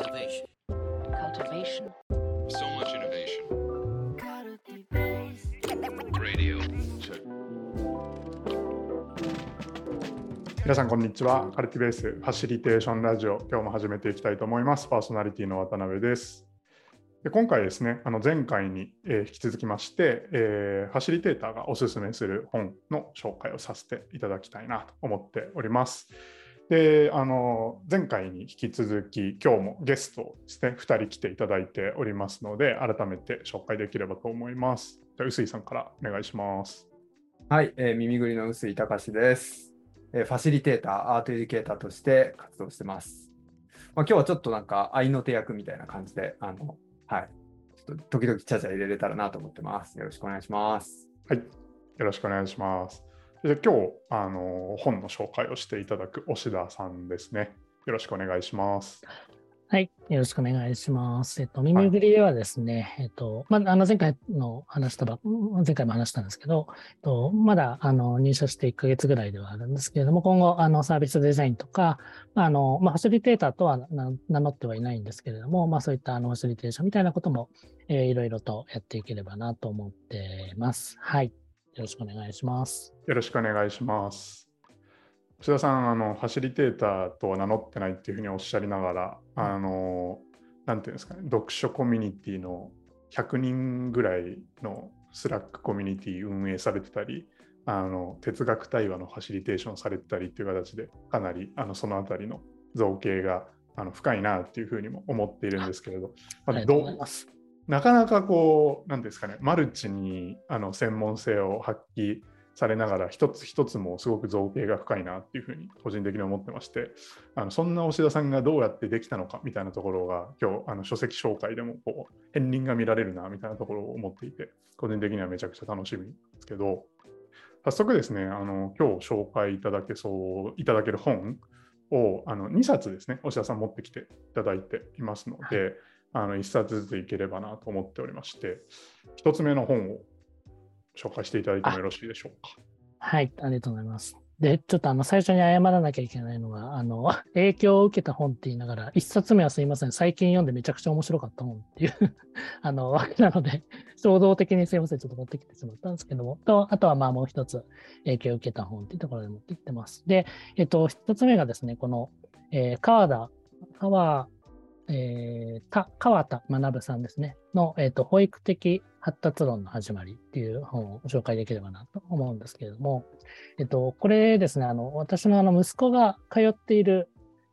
Innovation. cultivation, So much innovation. Radio. 皆さんこんにちは。カルティベースファシリテーションラジオ、今日も始めていきたいと思います。パーソナリティの渡辺です。で今回ですね、あの前回に、えー引き続きまして、えーファシリテーターがおすすめする本の紹介をさせていただきたいなと思っております。で、あの前回に引き続き、今日もゲストをですね、2人来ていただいておりますので、改めて紹介できればと思います。じゃあ、臼井さんからお願いします。はい、えー耳ぐりの臼井隆です、えーファシリテーター、アートエデュケーターとして活動してます。まあ、今日はちょっとなんか愛の手役みたいな感じで、あの、はい、ちょっと時々ちゃちゃ入れれたらなと思ってます。よろしくお願いします。はい、よろしくお願いします。で今日あの本の紹介をしていただく押田さんですね。よろしくお願いします。はい。よろしくお願いします。えっと、耳ぐりではですね、えっと、まあ、あの、前回の話したば、前回も話したんですけど、えっと、まだ、あの、入社して1ヶ月ぐらいではあるんですけれども、今後、あの、サービスデザインとか、まあ、あの、まあ、ファシリテーターとはな名乗ってはいないんですけれども、まあ、そういった、あの、ファシリテーションみたいなことも、えーいろいろとやっていければなと思ってます。はい。よろしくお願いします。よろしくお願いします。吉田さん、あのファシリテーターとは名乗ってないっていうふうにおっしゃりながら、あの、なんていうんですかね、読書コミュニティの100人ぐらいの Slack コミュニティ運営されてたり、あの哲学対話のファシリテーションされてたりっていう形で、かなりあのそのあたりの造詣があの深いなっていうふうにも思っているんですけれど、まあありがとうございどうます？なかなかこう、なんですかね、マルチにあの専門性を発揮されながら、一つ一つもすごく造形が深いなっていうふうに個人的に思ってまして、あのそんな押田さんがどうやってできたのかみたいなところが、今日あの書籍紹介でもこう片鱗が見られるなみたいなところを思っていて、個人的にはめちゃくちゃ楽しみですけど、早速ですね、あの今日紹介いただけそういただける本をあの2冊ですね、押田さん持ってきていただいていますので、あの1冊ずついければなと思っておりまして、1つ目の本を紹介していただいてもよろしいでしょうか？はい、ありがとうございます。で、ちょっとあの、最初に謝らなきゃいけないのが、あの、影響を受けた本って言いながら、一冊目はすいません、最近読んでめちゃくちゃ面白かった本っていう、あの、わけなので、衝動的にすいません、ちょっと持ってきてしまったんですけども、と、あとはまあもう一つ影響を受けた本っていうところで持ってきてます。で、えっと、一つ目がですね、この、えー川田、川、えー、た川田学さんですね、の、えっと、保育的発達論の始まりっていう本をご紹介できればなと思うんですけれども、えっと、これですね、あの、私のあの息子が通っている、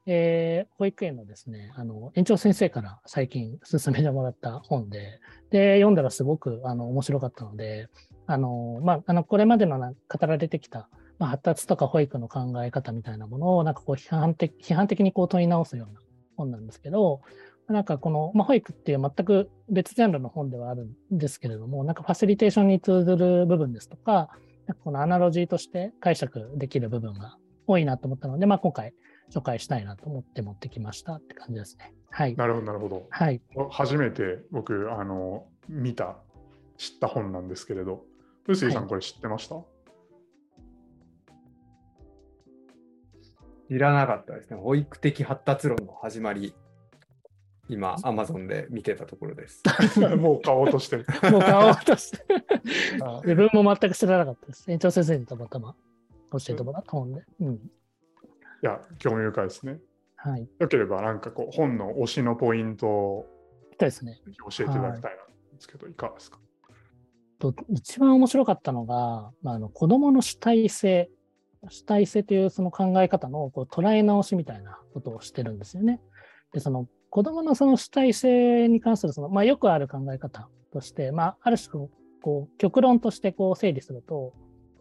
えー保育園のですね、あの、園長先生から最近勧めてもらった本で、で、読んだらすごく、あの、面白かったので、あの、まあ、あの、これまでのな語られてきた、まあ、発達とか保育の考え方みたいなものを、なんかこう、批判的、批判的にこう問い直すような本なんですけど、なんかこの、まあ、保育っていう全く別ジャンルの本ではあるんですけれども、なんかファシリテーションに通ずる部分ですとか、なんかこのアナロジーとして解釈できる部分が多いなと思ったので、まあ、今回紹介したいなと思って持ってきましたって感じですね。はい。なるほど、なるほど。はい。初めて僕、あの、見た、知った本なんですけれど、臼井さん、はいこれ知ってました、いらなかったですね。保育的発達論の始まり。今、Amazon で見てたところです。もう買おうとしてる。もう買おうとして。あ自分も全く知らなかったです。園長先生にたまたま教えてもらった本で。うん。いや、興味深いですね。はい。よければ、なんかこう、本の推しのポイントをそうですね。ぜひ教えていただきたいなんですけど、い、かがですか？と一番面白かったのが、まあ、あの子供の主体性、主体性というその考え方のこう捉え直しみたいなことをしてるんですよね。で、その子供のその主体性に関するその、まあ、よくある考え方として、まあ、ある種こう極論としてこう整理すると、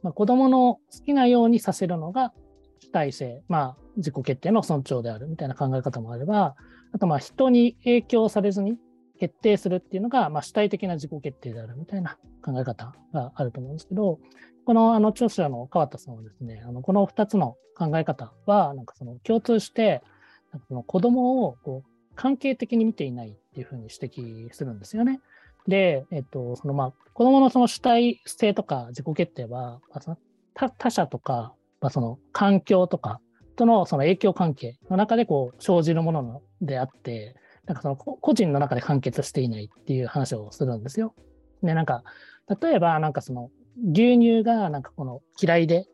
まあ、子供の好きなようにさせるのが主体性、まあ、自己決定の尊重であるみたいな考え方もあれば、あとまあ人に影響されずに決定するっていうのが、まあ、主体的な自己決定であるみたいな考え方があると思うんですけど、このあの著者の川田さんはですね、あのこの2つの考え方は、なんかその共通して、なんかその子供をこう関係的に見ていないっていうふうに指摘するんですよね。で、えっと、そのまあ子供のその主体性とか自己決定は、まあその他他者とか、まあ、その環境とかとのその影響関係の中でこう生じるものであって、なんかその個人の中で完結していないっていう話をするんですよ。で、なんか、例えば、なんかその牛乳がなんかこの嫌いで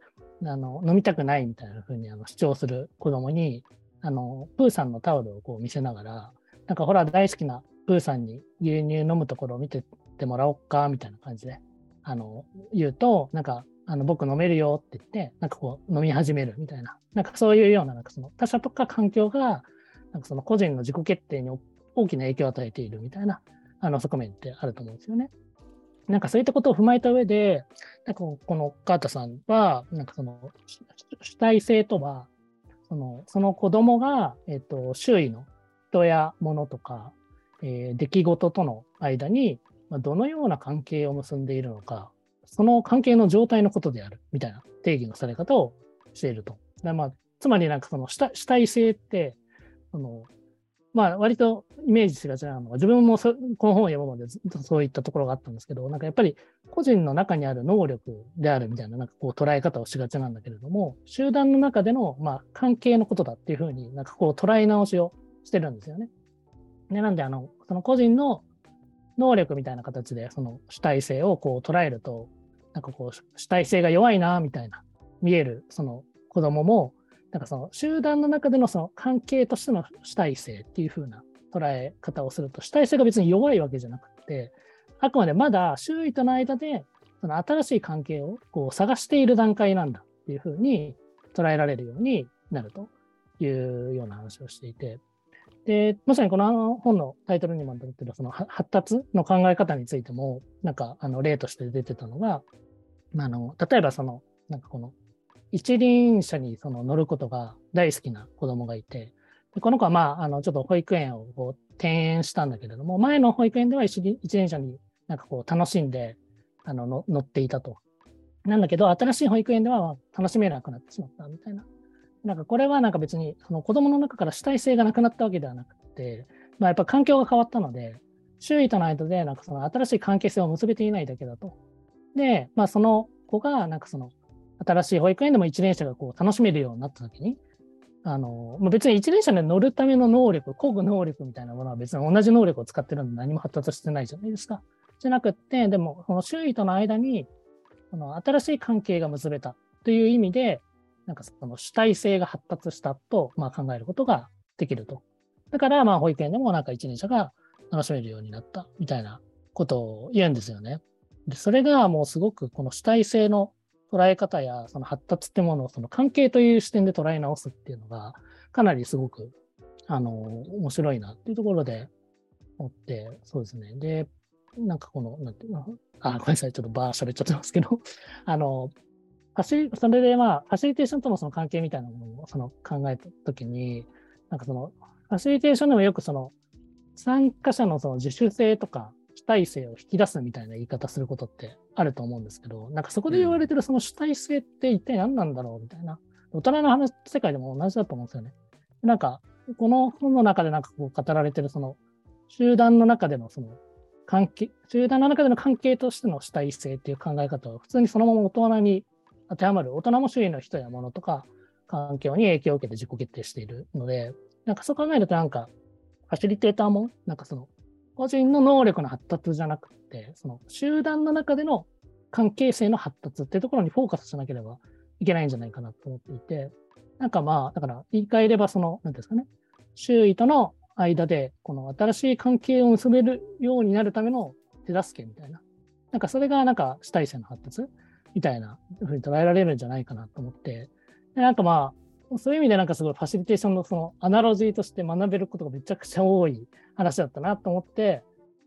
あの飲みたくないみたいな風にあの主張する子供に、あのプーさんのタオルをこう見せながら、なんかほら大好きなプーさんに牛乳飲むところを見てってもらおうかみたいな感じであの言うと、なんかあの僕飲めるよって言って、なんかこう飲み始めるみたいな、なんかそういうような、なんかその他者とか環境が、なんかその個人の自己決定に大きな影響を与えているみたいなあの側面ってあると思うんですよね。なんかそういったことを踏まえた上で、なんかこのカータさんは、なんかその主体性とは、そのその子供が、えっと、周囲の人や物とか、えー出来事との間に、どのような関係を結んでいるのか、その関係の状態のことであるみたいな定義のされ方をしていると。だまあ、つまりなんかその主体性って、そのまあ割とイメージしがちなのは、自分もこの本を読むまでずっとそういったところがあったんですけど、なんかやっぱり個人の中にある能力であるみたいななんかこう捉え方をしがちなんだけれども、集団の中でのまあ関係のことだっていうふうになんかこう捉え直しをしてるんですよね。でなんであの、その個人の能力みたいな形でその主体性をこう捉えると、なんかこう主体性が弱いなみたいな見えるその子供も、なんかその集団の中でのその関係としての主体性っていう風な捉え方をすると、主体性が別に弱いわけじゃなくて、あくまでまだ周囲との間でその新しい関係をこう探している段階なんだっていう風に捉えられるようになるというような話をしていて、で、まさにこの本のタイトルにも出てるその発達の考え方についても、なんかあの例として出てたのが、あの例えばその、なんかこの一輪車にその乗ることが大好きな子供がいて、でこの子はまあ、あのちょっと保育園をこう転園したんだけれども、前の保育園では一輪一輪車になんかこう楽しんであのの乗っていたと。なんだけど、新しい保育園では楽しめなくなってしまったみたいな。なんかこれはなんか別にその子供の中から主体性がなくなったわけではなくて、まあ、やっぱ環境が変わったので、周囲との間でなんかその新しい関係性を結べていないだけだと。で、まあ、その子がなんかその新しい保育園でも一輪車がこう楽しめるようになったときに、あのまあ、別に一輪車で乗るための能力、工具能力みたいなものは別に同じ能力を使ってるんで何も発達してないじゃないですか。じゃなくって、でもその周囲との間にその新しい関係が結べたという意味で、なんかその主体性が発達したとまあ考えることができると。だからまあ保育園でもなんか一輪車が楽しめるようになったみたいなことを言うんですよね。でそれがもうすごくこの主体性の捉え方やその発達ってものをその関係という視点で捉え直すっていうのがかなりすごくあの面白いなっていうところで思って、そうですね。で、なんかこの、なんていうの、あ、ごめんなさい、ちょっとバー喋っちゃってますけど、あの、それでまあ、ファシリテーションとのその関係みたいなものをその考えたときに、なんかその、ファシリテーションでもよくその、参加者のその自主性とか主体性を引き出すみたいな言い方することってあると思うんですけど、なんかそこで言われてるその主体性って一体何なんだろうみたいな、大人の話、世界でも同じだと思うんですよね。なんか、この本の中でなんかこう語られてるその、集団の中でのその関係、集団の中での関係としての主体性っていう考え方は普通にそのまま大人に当てはまる、大人も周囲の人や物とか環境に影響を受けて自己決定しているので、なんかそう考えるとなんか、ファシリテーターも、なんかその、個人の能力の発達じゃなくて、その集団の中での関係性の発達っていうところにフォーカスしなければいけないんじゃないかなと思っていて、なんかまあ、だから言い換えればその、なんですかね、周囲との間で、この新しい関係を結べるようになるための手助けみたいな、なんかそれがなんか主体性の発達みたいなふうに捉えられるんじゃないかなと思って、でなんかまあ、そういう意味でなんかすごいファシリテーションのそのアナロジーとして学べることがめちゃくちゃ多い話だったなと思って、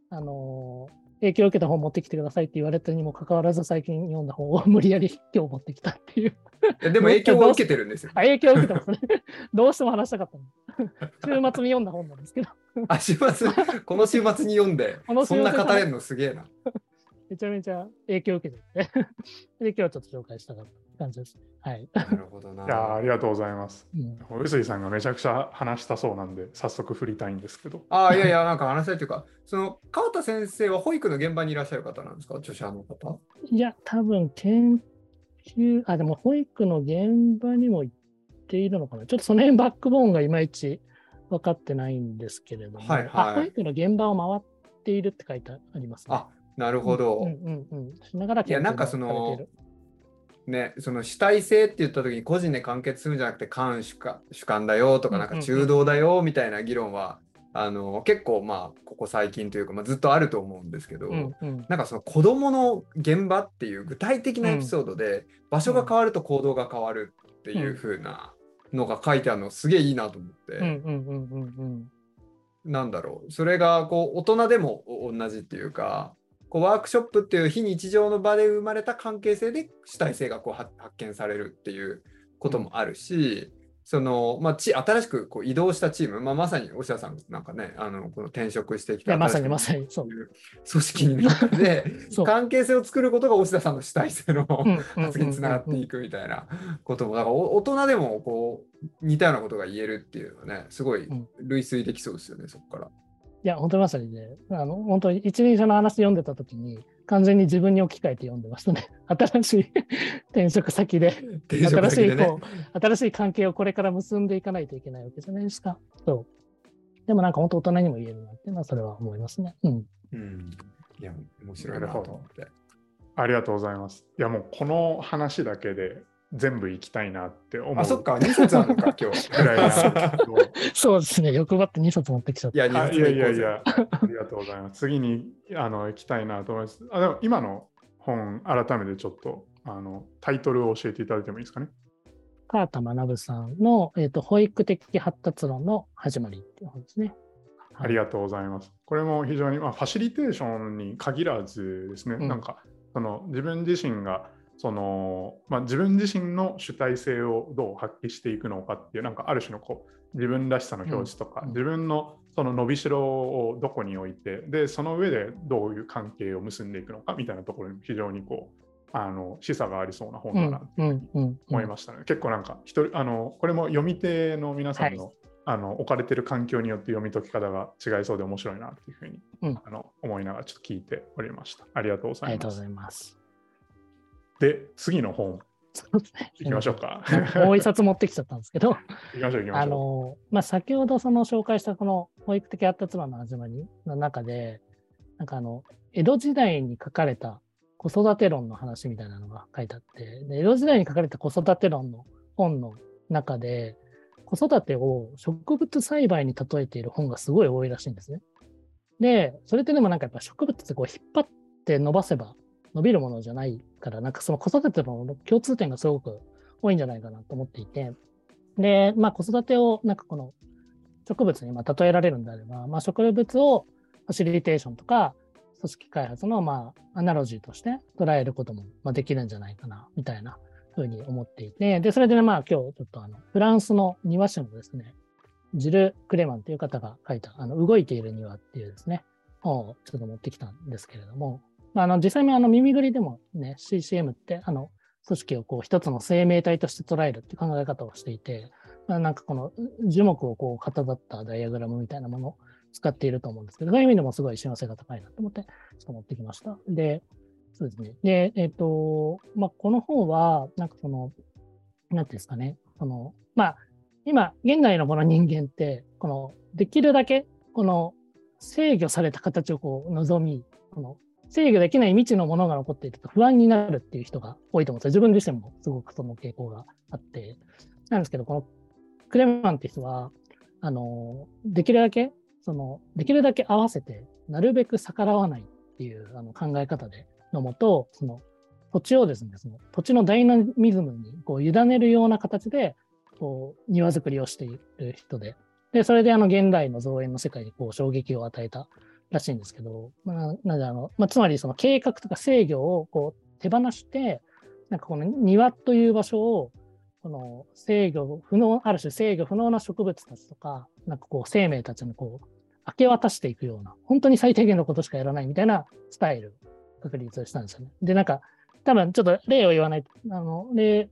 あのー影響を受けた本持ってきてくださいって言われたにもかかわらず最近読んだ本を無理やり今日持ってきたっていう。いやでも影響は受けてるんですよ。あ影響を受けてますね。どうしても話したかったの。週末に読んだ本なんですけど、あ、週末、この週末に読んで そんな語れるのすげえな。めちゃめちゃ影響を受けてて、で今日はちょっと紹介したかった感じですね。はい。なるほどな。いやーありがとうございます。うん臼井さんがめちゃくちゃ話したそうなんで、早速振りたいんですけど。ああ、いやいや、なんか話したいというか、その川田先生は保育の現場にいらっしゃる方なんですか、著者の方。いや、多分研究、あ、でも保育の現場にも行っているのかな。ちょっとその辺バックボーンがいまいち分かってないんですけれども、はいはいあ保育の現場を回っているって書いてありますね。あ、なるほど。うんうんうん。しながらいやなんかそのね、その主体性って言った時に個人で完結するんじゃなくて官主か主観だよとかなんか中道だよみたいな議論は、あの結構まあここ最近というか、まあ、ずっとあると思うんですけど、うんうん。なんかその子どもの現場っていう具体的なエピソードで、場所が変わると行動が変わるっていう風なのが書いてあるのすげえいいなと思って、なんだろう。それがこう大人でも同じっていうかこうワークショップっていう非日常の場で生まれた関係性で主体性がこう発発見されるっていうこともあるし、そのまあ、ち新しくこう移動したチーム、まあ、まさに押田さんなんかねあのこの転職してきたまさにまさにそう。組織の中でそう関係性を作ることが押田さんの主体性のうんうんうんうん発言につながっていくみたいなこともだからお大人でもこう似たようなことが言えるっていうのはねすごいうん類推できそうですよねそこから。いや、本当にまさにね、あの本当に一輪車の話読んでたときに、完全に自分に置き換えて読んでましたね。新しい転職先で、転職新しい先でねこう、新しい関係をこれから結んでいかないといけないわけじゃないですか。そう。でもなんか本当大人にも言えるなっていうのは、それは思いますね。うん。うん、いや面白いなと思って。ありがとうございます。いやもうこの話だけで全部行きたいなって思うあそっか2冊あるのか 今日。ぐらいなんですけどそうですね。欲張って2冊持ってきちゃった。いや2冊あいやいやい目や、ありがとうございます。次にあの行きたいなと思います。あでも今の本、改めてちょっとあのタイトルを教えていただいてもいいですかね？川田学さんの、えーと保育的発達論の始まりっていう本ですね。ありがとうございます。これも非常に、まあ、ファシリテーションに限らずですね、うんなんかその自分自身がその、まあ、自分自身の主体性をどう発揮していくのかっていう、なんかある種のこう自分らしさの表示とか、うん自分のその伸びしろをどこに置いて、で、その上でどういう関係を結んでいくのかみたいなところに非常にこう、あの示唆がありそうな本だなと思いましたね。結構なんか一人あの、これも読み手の皆さんの,、はあの置かれてる環境によって読み解き方が違いそうで面白いなっていうふうに、うんあの思いながらちょっと聞いておりました。ありがとうございます。で、次の本そうですね。いきましょうか。もう一冊持ってきちゃったんですけど、行きましょう行きまあしょの、まあ、先ほどその紹介したこの保育的発達論の始まりの中で、なんかあの、江戸時代に書かれた子育て論の話みたいなのが書いてあって、で江戸時代に書かれた子育て論の本の中で、子育てを植物栽培に例えている本がすごい多いらしいんですね。で、それってでもなんかやっぱ植物ってこう引っ張って伸ばせば伸びるものじゃないから、なんかその子育ての共通点がすごく多いんじゃないかなと思っていて、で、まあ子育てをなんかこの植物にま例えられるんであれば、まあ植物をファシリテーションとか組織開発のまあアナロジーとして捉えることもまできるんじゃないかな、みたいなふうに思っていて、で、それでね、まあ今日ちょっとあのフランスの庭師のですね、ジル・クレマンという方が書いた、あの動いている庭っていうですね、本をちょっと持ってきたんですけれども、あ、の実際にあの耳ぐりでもね、CCM ってあの組織をこう一つの生命体として捉えるって考え方をしていて、まあ、なんかこの樹木をこう型だったダイアグラムみたいなものを使っていると思うんですけど、そういう意味でもすごい幸せが高いなと思って、ちょっと持ってきました。で、そうですね。で、えっ、と、まあ、この本は、なんかその、なんていうんですかね、その、まあ、今、現代のこの人間って、この、できるだけ、この、制御された形をこう望み、この制御できない未知のものが残っていると不安になるっていう人が多いと思うんですよ。自分自身もすごくその傾向があって。なんですけど、このクレマンって人は、あの、できるだけ、その、できるだけ合わせて、なるべく逆らわないっていうあの考え方でのもと、その土地をですね、その土地のダイナミズムにこう委ねるような形で、こう庭作りをしている人で、で、それであの現代の造園の世界にこう衝撃を与えたらしいんですけど、まあ、なんであの、まあ、つまりその計画とか制御をこう手放して、なんかこの庭という場所を、この制御不能、ある種制御不能な植物たちとか、なんかこう生命たちにこう明け渡していくような、本当に最低限のことしかやらないみたいなスタイル確立したんですよね。で、なんか、多分ちょっと例を言わないと、あの、例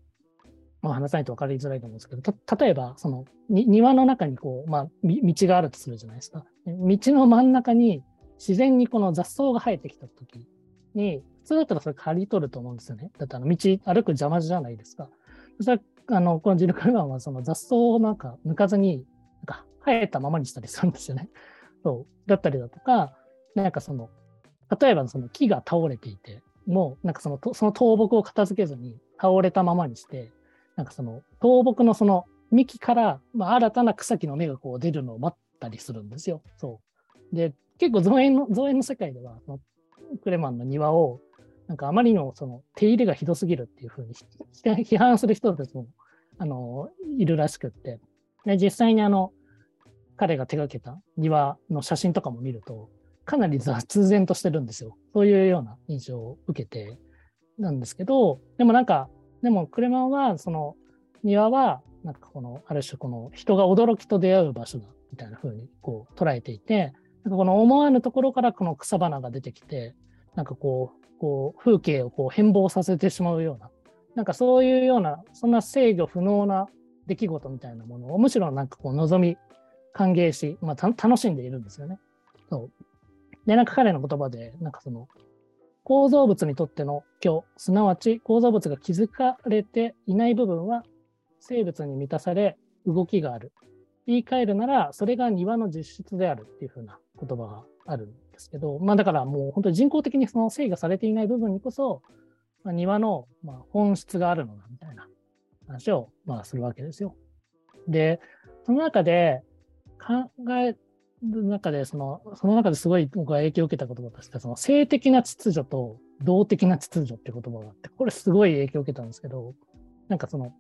を話さないと分かりづらいと思うんですけど、例えば、その、に庭の中にこう、まあ、道があるとするじゃないですか。道の真ん中に自然にこの雑草が生えてきたときに、普通だったらそれ刈り取ると思うんですよね。だってあの道歩く邪魔じゃないですか。そしたら、あの、このジル・カルマンはその雑草をなんか抜かずに、なんか生えたままにしたりするんですよね。そう。だったりだとか、なんかその、例えばその木が倒れていて、もうなんかそのその倒木を片付けずに倒れたままにして、なんかその倒木のその幹から、まあ、新たな草木の芽がこう出るのを待ったりするんですよ。そう。で、結構造園の、造園の世界では、のクレマンの庭を、なんかあまりのその手入れがひどすぎるっていうふうに批判する人たちもあのいるらしくって、で実際にあの彼が手がけた庭の写真とかも見ると、かなり雑然としてるんですよ。そういうような印象を受けてなんですけど、でもなんか、でもクレマンはその庭は、なんかこの、ある種この人が驚きと出会う場所だみたいな風にこう捉えていて、なんかこの思わぬところからこの草花が出てきて、なんかこう、こう風景をこう変貌させてしまうような、なんかそういうような、そんな制御不能な出来事みたいなものをむしろなんかこう望み、歓迎し、まあ、楽しんでいるんですよね。そう。で、なんか彼の言葉で、なんかその、構造物にとっての虚、すなわち構造物が気づかれていない部分は生物に満たされ動きがある。言い換えるなら、それが庭の実質であるっていうふうな言葉があるんですけど、まあだからもう本当に人工的にその制御されていない部分にこそ、まあ、庭のまあ本質があるのだみたいな話をまあするわけですよ。で、その中で考える中で、その、その中ですごい僕が影響を受けた言葉として、その性的な秩序と動的な秩序っていう言葉があって、これすごい影響を受けたんですけど、なんかその、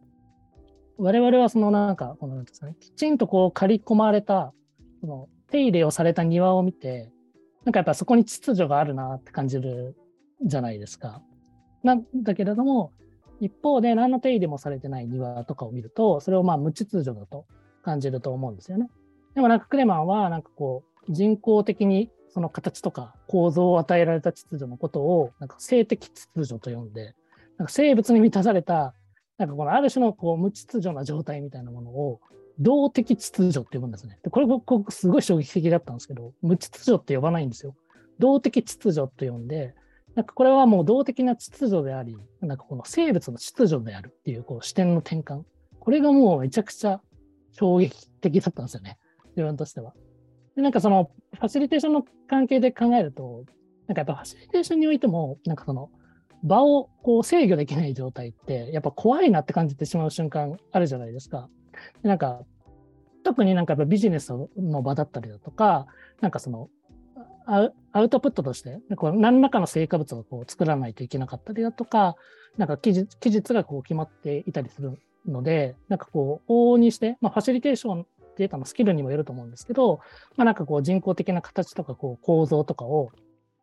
我々はそのなんか、このなんですかね、きちんとこう刈り込まれた、その手入れをされた庭を見て、なんかやっぱそこに秩序があるなって感じるじゃないですか。なんだけれども、一方で何の手入れもされてない庭とかを見ると、それをまあ無秩序だと感じると思うんですよね。でもなんかクレマンはなんかこう人工的にその形とか構造を与えられた秩序のことをなんか性的秩序と呼んで、なんか生物に満たされた、なんかこのある種のこう無秩序な状態みたいなものを動的秩序って呼ぶんですね。でこれ僕すごい衝撃的だったんですけど、無秩序って呼ばないんですよ。動的秩序と呼んで、なんかこれはもう動的な秩序であり、なんかこの生物の秩序であるっていうこう視点の転換。これがもうめちゃくちゃ衝撃的だったんですよね。自分としては。で、なんかそのファシリテーションの関係で考えると、なんかやっぱファシリテーションにおいても、なんかその場をこう制御できない状態って、やっぱ怖いなって感じてしまう瞬間あるじゃないですか。なんか、特になんかビジネスの場だったりだとか、なんかその、アウトプットとして、こう何らかの成果物をこう作らないといけなかったりだとか、なんか期日期日がこう決まっていたりするので、なんかこう、往々にして、まあ、ファシリテーションデータのスキルにもよると思うんですけど、まあ、なんかこう人工的な形とかこう構造とかを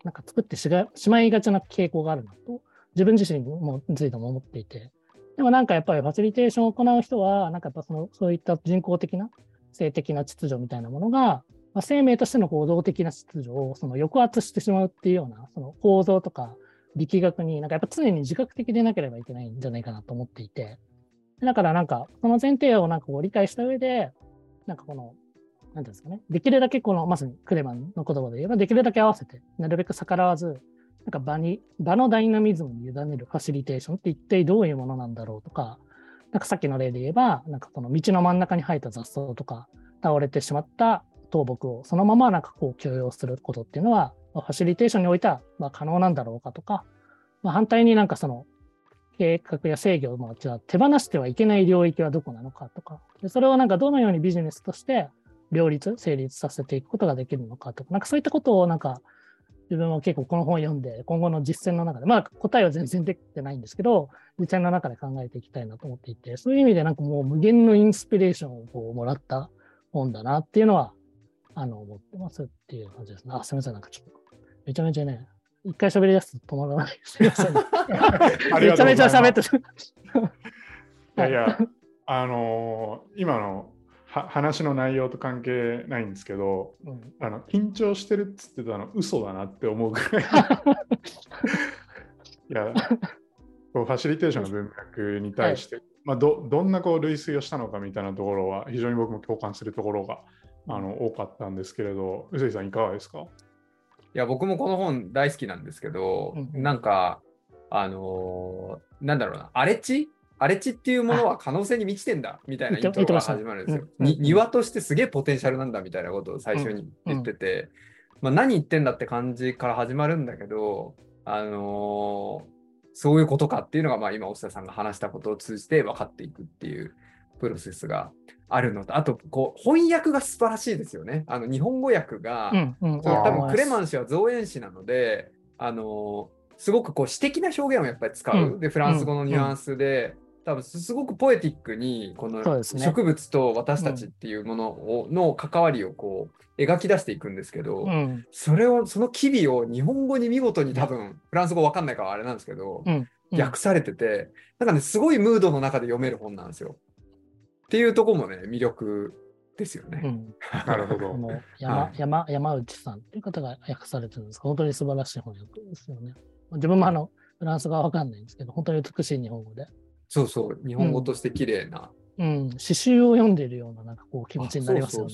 なんか作ってしまいがちな傾向があるなと、自分自身もについても思っていて、でもなんかやっぱりファシリテーションを行う人は、なんかやっぱそのそういった人工的な性的な秩序みたいなものが、まあ、生命としての行動的な秩序をその抑圧してしまうっていうようなその構造とか力学になんかやっぱ常に自覚的でなければいけないんじゃないかなと思っていて、だからなんかその前提をなんかこう理解した上で、なんかこの、なんていうんですかね、できるだけこのまさにクレマンの言葉で言えば、できるだけ合わせて、なるべく逆らわず、なんか場に、場のダイナミズムに委ねるファシリテーションって一体どういうものなんだろうとか、なんかさっきの例で言えば、なんかこの道の真ん中に生えた雑草とか、倒れてしまった倒木をそのままなんかこう許容することっていうのは、ファシリテーションにおいてはまあ可能なんだろうかとか、まあ、反対になんかその計画や制御をじゃ手放してはいけない領域はどこなのかとか、でそれをなんかどのようにビジネスとして両立、成立させていくことができるのかとか、なんかそういったことをなんか自分は結構この本を読んで、今後の実践の中で、まあ答えは全然できてないんですけど、実践の中で考えていきたいなと思っていて、そういう意味でなんかもう無限のインスピレーションをこうもらった本だなっていうのは、あの、思ってますっていう感じですね。あ、すみません、なんかちょっと、めちゃめちゃね、一回喋り出すと止まらない。すみません。めちゃめちゃ喋ってる。いやいや、あのー今のは話の内容と関係ないんですけど、うん。あの緊張してるっつってたの嘘だなって思うぐらい。いや、こうファシリテーションの文脈に対して、まあ、どどんなこう類推をしたのかみたいなところは非常に僕も共感するところがあの多かったんですけれど、宇井さんいかがですか？いや、僕もこの本大好きなんですけど、うんなんか、あのーなんだろうな、荒れ地荒地っていうものは可能性に満ちてんだみたいなイントロが始まるんですよ。うんに庭としてすげえポテンシャルなんだみたいなことを最初に言ってて、まあ、何言ってんだって感じから始まるんだけど、あのーそういうことかっていうのが、まあ、今、大下さんが話したことを通じて分かっていくっていうプロセスがあるのと、あとこう翻訳が素晴らしいですよね。あの日本語訳が、うんうん。多分クレマン。ン氏は造園師なので、あのすごくこう詩的な表現をやっぱり使う。うんで、フランス語のニュアンスで、多分すごくポエティックに、この植物と私たちっていうものを、の関わりをこう描き出していくんですけど、うん。それを、その機微を日本語に見事に多分、フランス語わかんないからあれなんですけど、うん。うん訳されてて、なんかね、すごいムードの中で読める本なんですよ。っていうとこもね、魅力ですよね。うん。なるほど山、はい山山内さんっていう方が訳されてるんですが、本当に素晴らしい翻訳ですよね。自分もあの、フランス語はわかんないんですけど、本当に美しい日本語で。そうそう、日本語として綺麗な。うん、詩集を読んでいるような、なんかこう気持ちになりますよね。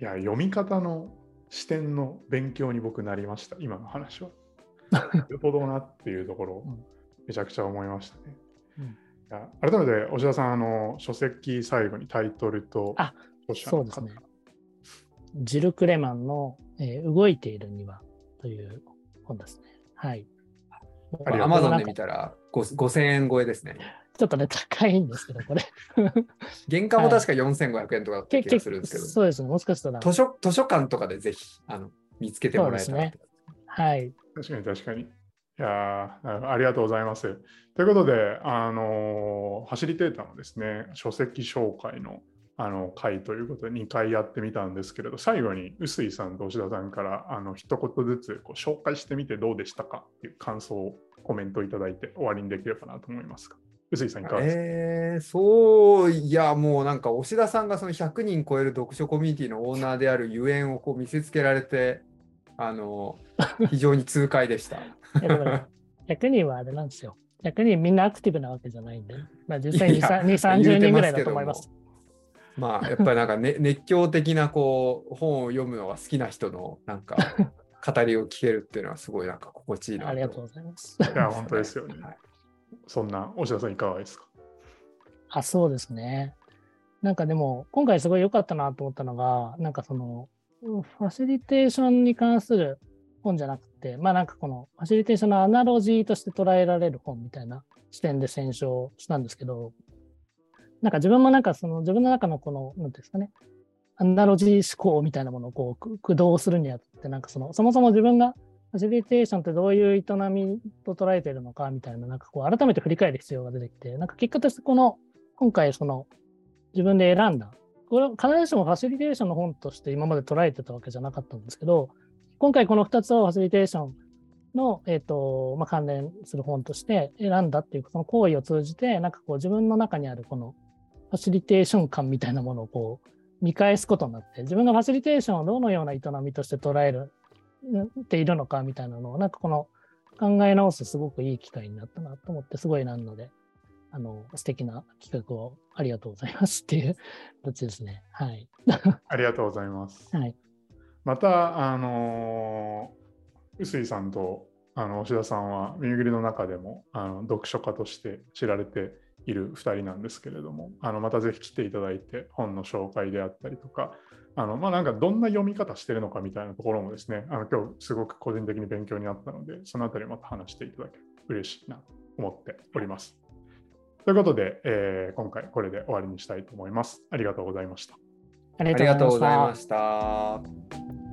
いや、読み方の視点の勉強に僕なりました、今の話は。なるほどなっていうところめちゃくちゃ思いましたね。うんいや改めて、押田さん、あの書籍最後にタイトルとあ著者の方そうですね。ジル・クレマンの、えー動いている庭という本ですね。はい。アマゾンで見たら5 5000円超えですね。ちょっとね、高いんですけど、これ。原価も確か4500円とかだった気がするんですけど、そうですね。もしかしたら。図書図書館とかでぜひあの見つけてもらえたらそうですはい。確かに確かに。いやありがとうございます。ということで、あのーファシリテーターのですね、書籍紹介のあの回ということで2回やってみたんですけれど、最後に臼井さんと押田さんからあの一言ずつこう紹介してみてどうでしたかっていう感想をコメントいただいて終わりにできればなと思いますが。臼井さんいかがですか、えー、そういやもうなんか押田さんがその100人超える読書コミュニティのオーナーであるゆえんをこう見せつけられてあの 非常に痛快でした。いやだから100人はあれなんですよ。100人みんなアクティブなわけじゃないんで、まあ、実際にいや2、30人ぐらいだと思います。まあやっぱりなんか、ね、熱狂的なこう本を読むのが好きな人のなんか 語りを聞けるっていうのはすごいなんか心地いいなありがとうございます。いや、本当ですよね。はいそんな押田さんいかがですか？あ、そうですね。なんかでも、今回すごい良かったなと思ったのが、なんかその、うんファシリテーションに関する本じゃなくて、まあなんかこのファシリテーションのアナロジーとして捉えられる本みたいな視点で選書したんですけど、なんか自分もなんかその自分の中のこの、なんていうんですかね、アナロジー思考みたいなものをこう駆動するにあって、なんかその、そもそも自分がファシリテーションってどういう営みと捉えているのかみたいな、なんかこう改めて振り返る必要が出てきて、なんか結果としてこの、今回その自分で選んだ、これ必ずしもファシリテーションの本として今まで捉えてたわけじゃなかったんですけど、今回この2つをファシリテーションの、えっとまあ、関連する本として選んだっていうその行為を通じて、なんかこう自分の中にあるこのファシリテーション感みたいなものをこう見返すことになって、自分がファシリテーションをどのような営みとして捉えるっているのかみたいなのを、なんかこの考え直すすごくいい機会になったなと思って、すごいなので、あの、素敵な企画をありがとうございますっていう形ですね。はい。ありがとうございます。はい。また、あのー、臼井さんとあの押田さんは、耳ぐりの中でもあの読書家として知られている2人なんですけれども、あのまたぜひ来ていただいて、本の紹介であったりとか、あのまあ、なんかどんな読み方してるのかみたいなところもですね、あの今日すごく個人的に勉強になったので、そのあたりまた話していただけると嬉しいなと思っております。ということで、えー今回これで終わりにしたいと思います。ありがとうございました。ありありがとうございましした。